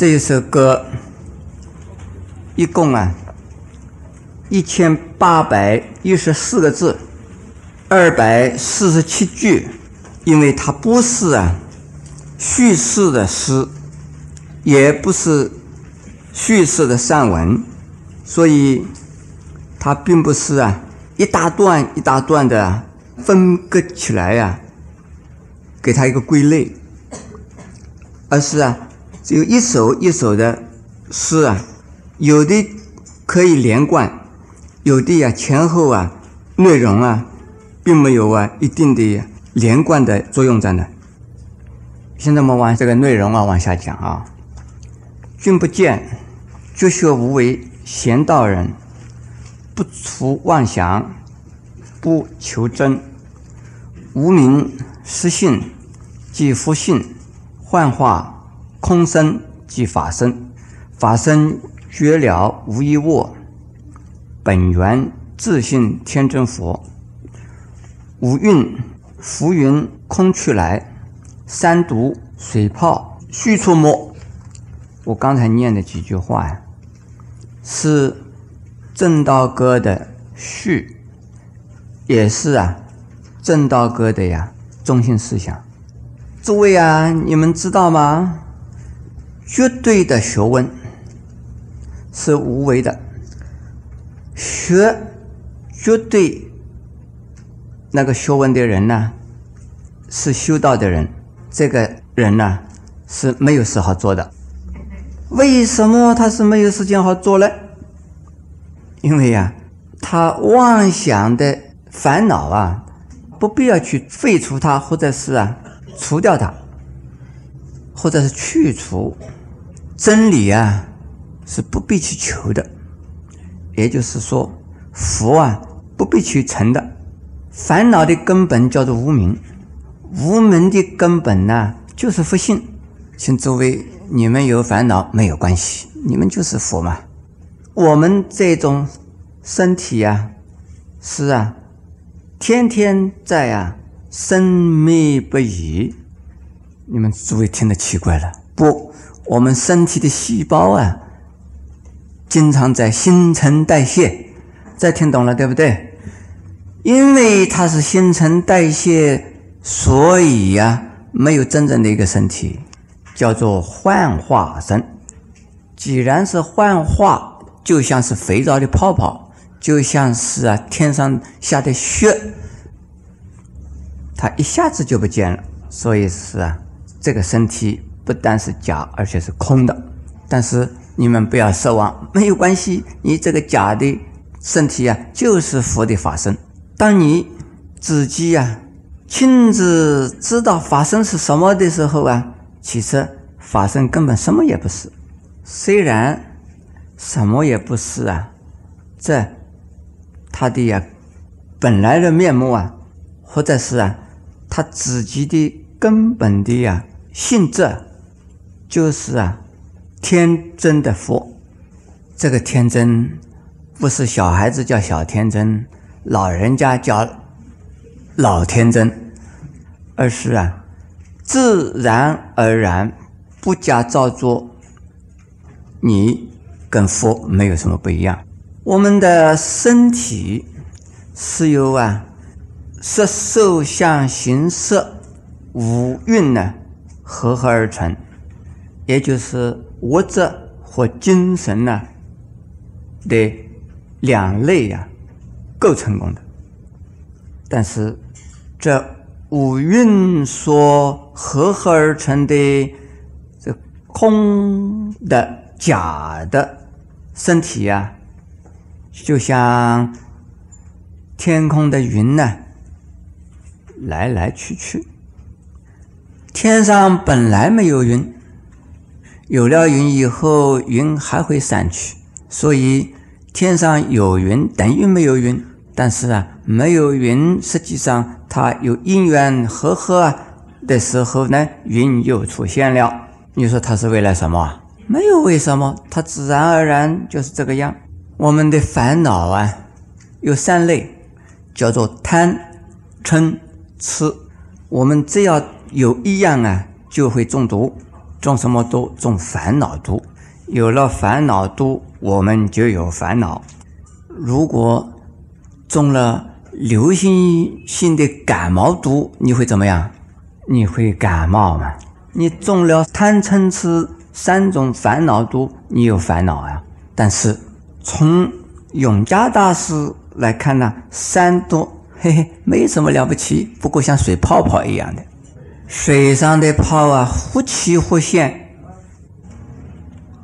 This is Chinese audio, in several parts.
这一首歌一共啊一千八百一十四个字，二百四十七句，因为它不是啊叙事的诗，也不是叙事的散文，所以它并不是啊一大段一大段的分割起来呀，给它一个归类，而是啊只有一首一首的诗啊，有的可以连贯。有的呀，前后啊，内容啊，并没有啊一定的连贯的作用在那。现在我们往这个内容啊往下讲啊。君不见，绝学无为，贤道人不除妄想，不求真。无名失性即佛性，幻化空生即法身，法身绝了无一物。本源自性天真佛，五蕴浮云空去来，三毒水泡须出没。我刚才念的几句话呀，是正道歌的序，也是啊正道歌的呀中心思想。诸位啊，你们知道吗？绝对的学问是无为的。学绝对那个学问的人呢，是修道的人。这个人呢是没有事好做的。为什么他是没有时间好做呢？因为呀，他妄想的烦恼啊，不必要去废除它，或者是啊除掉它，或者是去除真理啊，是不必去求的。也就是说，福啊不必去成的，烦恼的根本叫做无名，无名的根本呢就是福性。请诸位，你们有烦恼没有关系，你们就是佛嘛。我们这种身体啊，是啊，天天在啊生灭不已。你们诸位听得奇怪了，不，我们身体的细胞啊。经常在新陈代谢，这听懂了对不对？因为它是新陈代谢，所以呀，没有真正的一个身体，叫做幻化身。既然是幻化，就像是肥皂的泡泡，就像是啊天上下的雪，它一下子就不见了。所以是啊，这个身体不但是假，而且是空的。但是。你们不要失望，没有关系。你这个假的身体啊，就是佛的法身。当你自己呀亲自知道法身是什么的时候啊，其实法身根本什么也不是。虽然什么也不是啊，这他的呀本来的面目啊，或者是啊他自己的根本的呀性质，就是啊。天真的佛，这个天真不是小孩子叫小天真，老人家叫老天真，而是啊，自然而然不加造作。你跟佛没有什么不一样。我们的身体是由啊色受想行识五蕴呢合合而成，也就是。物质和精神呢的两类呀构成功的，但是这五蕴所合合而成的这空的假的身体呀，就像天空的云呢，来来去去，天上本来没有云。有了云以后，云还会散去，所以天上有云等于没有云。但是啊，没有云，实际上它有因缘和合的时候呢，云又出现了。你说它是为了什么？没有为什么，它自然而然就是这个样。我们的烦恼啊，有三类，叫做贪、嗔、痴。我们只要有一样啊，就会中毒。种什么毒？种烦恼毒。有了烦恼毒，我们就有烦恼。如果中了流行性的感冒毒，你会怎么样？你会感冒吗？你中了贪嗔痴三种烦恼毒，你有烦恼啊。但是从永嘉大师来看呢，三毒嘿嘿没什么了不起，不过像水泡泡一样的，水上的泡啊，忽起忽现，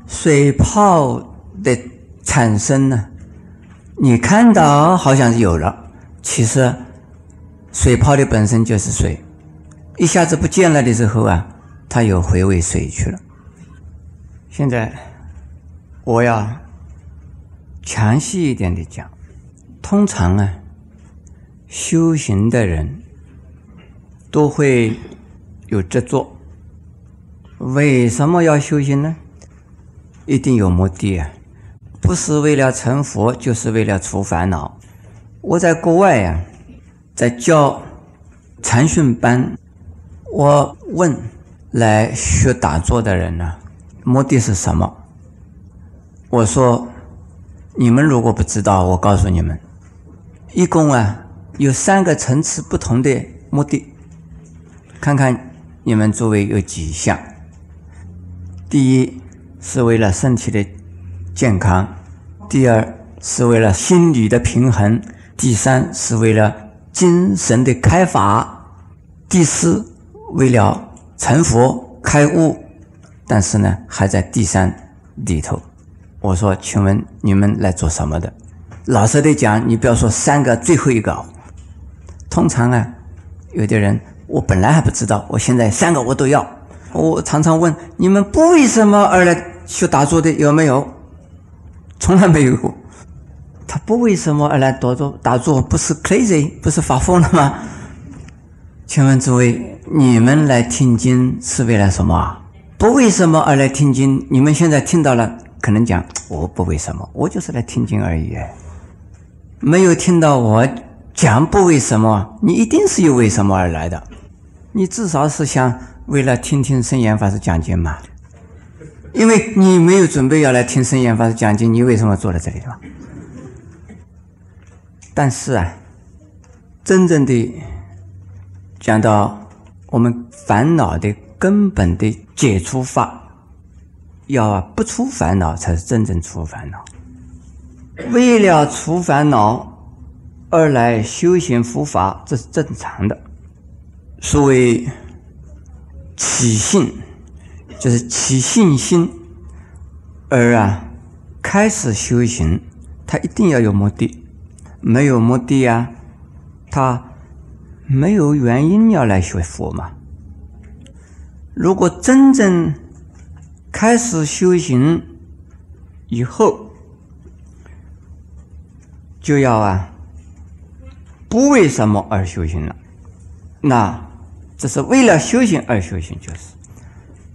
水泡的产生呢。你看到好像是有了，其实水泡的本身就是水，一下子不见了的时候啊，它又回为水去了。现在我要详细一点的讲，通常啊，修行的人都会有执着，为什么要修行呢？一定有目的啊。不是为了成佛，就是为了除烦恼。我在国外呀，在教禅训班，我问来学打坐的人呢，目的是什么？我说，你们如果不知道，我告诉你们，一共啊有三个层次不同的目的，看看你们诸位有几项。第一是为了身体的健康。第二是为了心理的平衡，第三是为了精神的开发，第四为了成佛开悟。但是呢，还在第三里头。我说，请问你们来做什么的？老实的讲，你不要说三个，最后一个。通常啊，有的人我本来还不知道，我现在三个我都要。我常常问你们不为什么而来学打坐的有没有？从来没有过，他不为什么而来打坐？打坐不是 crazy，不是发疯了吗？请问诸位，你们来听经是为了什么？不为什么而来听经？你们现在听到了，可能讲我不为什么，我就是来听经而已。没有听到我讲不为什么，你一定是有为什么而来的。你至少是想为了听听圣严法师讲经嘛？因为你没有准备要来听圣严法师讲经，你为什么坐在这里？但是啊，真正的讲到我们烦恼的根本的解除法，要不出烦恼才是真正除烦恼。为了除烦恼二来修行佛法，这是正常的。所谓起信。就是起信心，而啊，开始修行，他一定要有目的，没有目的啊，他没有原因要来学佛嘛。如果真正开始修行以后，就要啊，不为什么而修行了，那这是为了修行而修行，就是。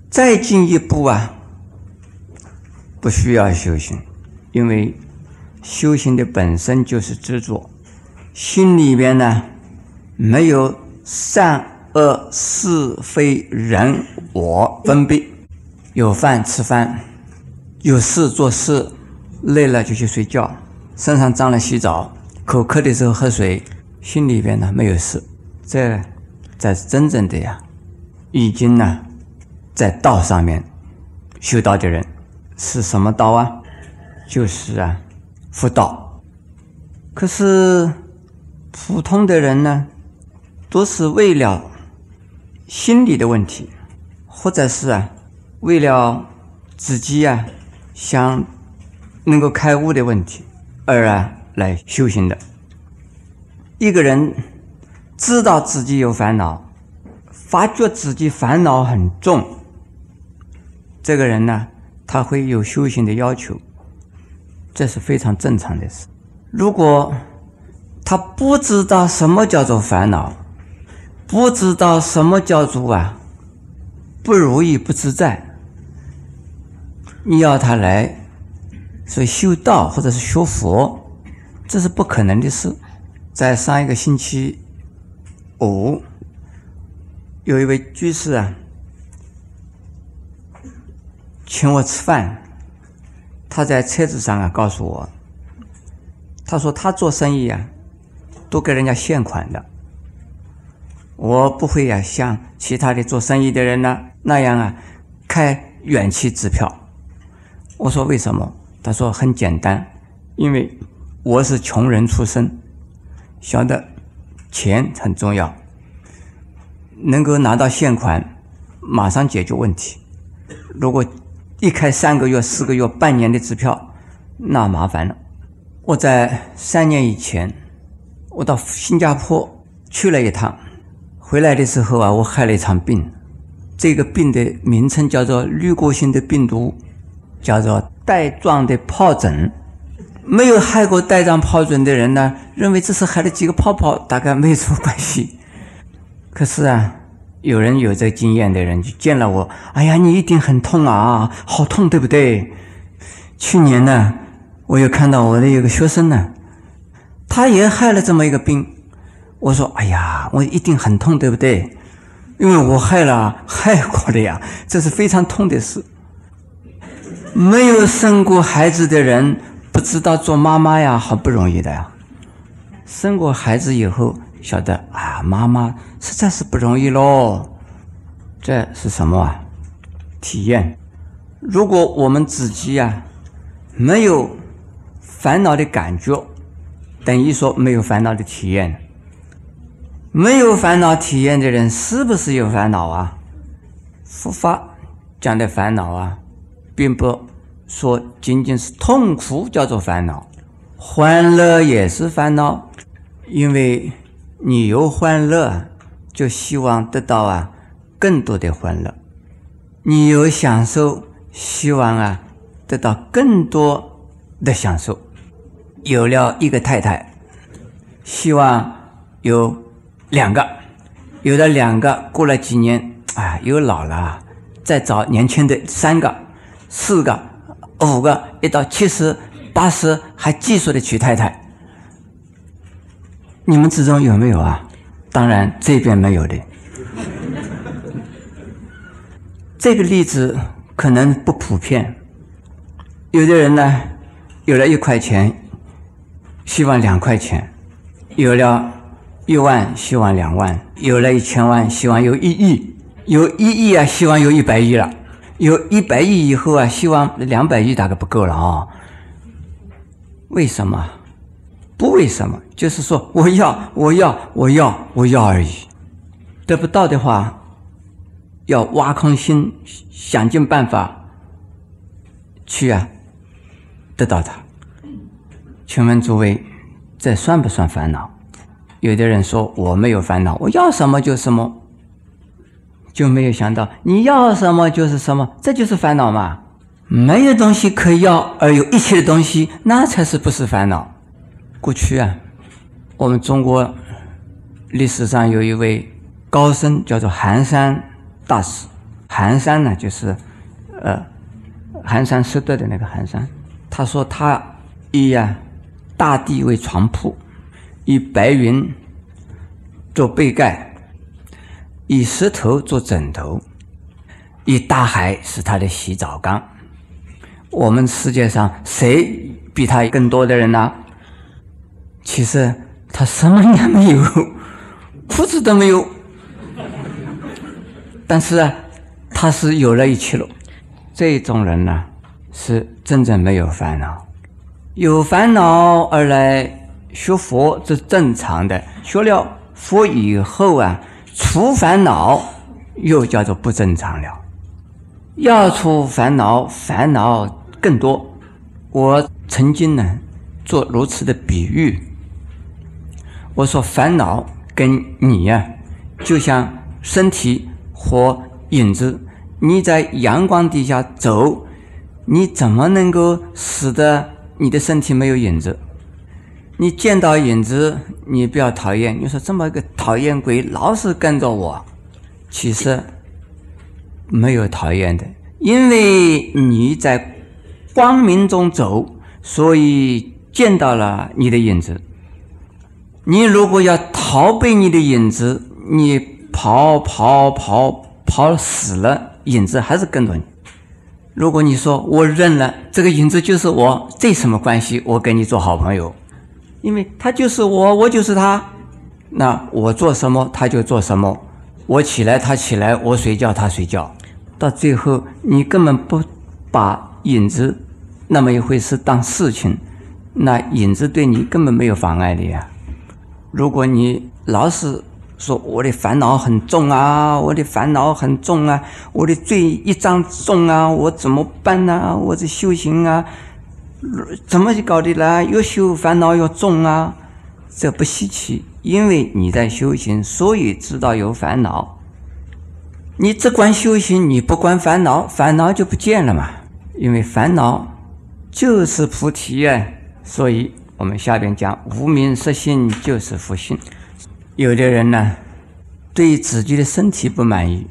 再进一步啊，不需要修行，因为修行的本身就是执着，心里边呢没有善恶是非人我分别，有饭吃饭，有事做事，累了就去睡觉，身上脏了洗澡，口渴的时候喝水，心里边呢没有事，这才是真正的呀，已经呢。在道上面修道的人是什么道啊？就是啊，佛道。可是普通的人呢，都是为了心理的问题，或者是啊，为了自己啊想能够开悟的问题而啊来修行的。一个人知道自己有烦恼，发觉自己烦恼很重。这个人呢，他会有修行的要求，这是非常正常的事。如果他不知道什么叫做烦恼，不知道什么叫做啊不如意、不自在，你要他来所以修道或者是学佛，这是不可能的事。在上一个星期五，有一位居士啊。请我吃饭，他在车子上啊告诉我，他说他做生意啊，都给人家现款的。我不会呀，像其他的做生意的人呢那样啊，开远期支票。我说为什么？他说很简单，因为我是穷人出身，晓得钱很重要，能够拿到现款，马上解决问题。如果一开三个月、四个月、半年的支票，那麻烦了。我在三年以前，我到新加坡去了一趟，回来的时候啊，我害了一场病，这个病的名称叫做滤过性的病毒，叫做带状的疱疹。没有害过带状疱疹的人呢，认为这是害了几个泡泡，大概没什么关系。可是啊。有人有这经验的人就见了我，哎呀，你一定很痛啊，好痛，对不对？去年呢，我又看到我的有个学生呢，他也害了这么一个病。我说，哎呀，我一定很痛，对不对？因为我害了，害过的呀，这是非常痛的事。没有生过孩子的人知道做妈妈呀，好不容易的呀。生过孩子以后。晓得啊，妈妈实在是不容易喽。这是什么啊？体验。如果我们自己呀没有烦恼的感觉，等于说没有烦恼的体验。没有烦恼体验的人是不是有烦恼啊？佛法讲的烦恼啊，并不说仅仅是痛苦叫做烦恼，欢乐也是烦恼，因为。你有欢乐，就希望得到啊更多的欢乐；你有享受，希望啊得到更多的享受。有了一个太太，希望有两个；有了两个，过了几年，啊，又老了，再找年轻的三个、四个、五个，一到七十、八十，还继续的娶太太。你们之中有没有啊？当然这边没有的。这个例子可能不普遍。有的人呢，有了一块钱，希望两块钱；有了一万，希望两万；有了一千万，希望有一亿；有一亿啊，希望有一百亿了；有一百亿以后啊，希望两百亿大概不够了啊。为什么？不为什么，就是说我要我要我要我要而已。得不到的话，要挖空心，想尽办法去啊得到它。请问诸位，这算不算烦恼？有的人说我没有烦恼，我要什么就什么，就没有想到你要什么就是什么，这就是烦恼嘛？没有东西可要而有一切的东西，那才是不是烦恼？过去啊，我们中国历史上有一位高僧，叫做寒山大师。寒山呢，就是呃寒山拾得的那个寒山。他说他以呀大地为床铺，以白云做被盖，以石头做枕头，以大海是他的洗澡缸。我们世界上谁比他更多的人呢？其实他什么也没有，裤子都没有，但是啊，他是有了一切了。这种人呢，是真正没有烦恼。有烦恼而来学佛，是正常的。学了佛以后啊，除烦恼又叫做不正常了。要除烦恼，烦恼更多。我曾经呢，做如此的比喻。我说烦恼跟你呀，就像身体和影子。你在阳光底下走，你怎么能够使得你的身体没有影子？你见到影子，你不要讨厌。你说这么一个讨厌鬼老是跟着我，其实没有讨厌的，因为你在光明中走，所以见到了你的影子。你如果要逃避你的影子，你跑跑跑跑死了，影子还是跟着你。如果你说我认了，这个影子就是我，这什么关系？我跟你做好朋友，因为他就是我，我就是他。那我做什么，他就做什么。我起来，他起来；我睡觉，他睡觉。到最后，你根本不把影子那么一回事当事情，那影子对你根本没有妨碍的呀。如果你老是说我的烦恼很重啊，我的烦恼很重啊，我的罪一张重啊，我怎么办呢？我这修行啊，怎么搞的呢？越修烦恼越重啊，这不稀奇，因为你在修行，所以知道有烦恼。你只管修行，你不管烦恼，烦恼就不见了嘛。因为烦恼就是菩提呀，所以我们下边讲无名实性就是佛性。有的人呢，对自己的身体不满意；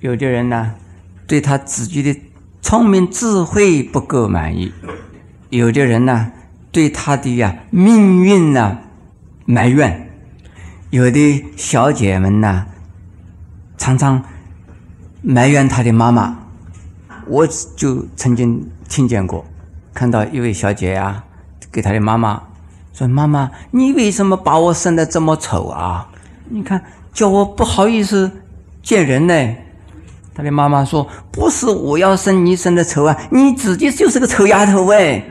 有的人呢，对他自己的聪明智慧不够满意；有的人呢，对他的呀命运呢埋怨；有的小姐们呢，常常。埋怨他的妈妈，我就曾经听见过，看到一位小姐呀，给她的妈妈说：“妈妈，你为什么把我生得这么丑啊？你看，叫我不好意思见人呢。”她的妈妈说：“不是我要生你生的丑啊，你自己就是个丑丫头哎。”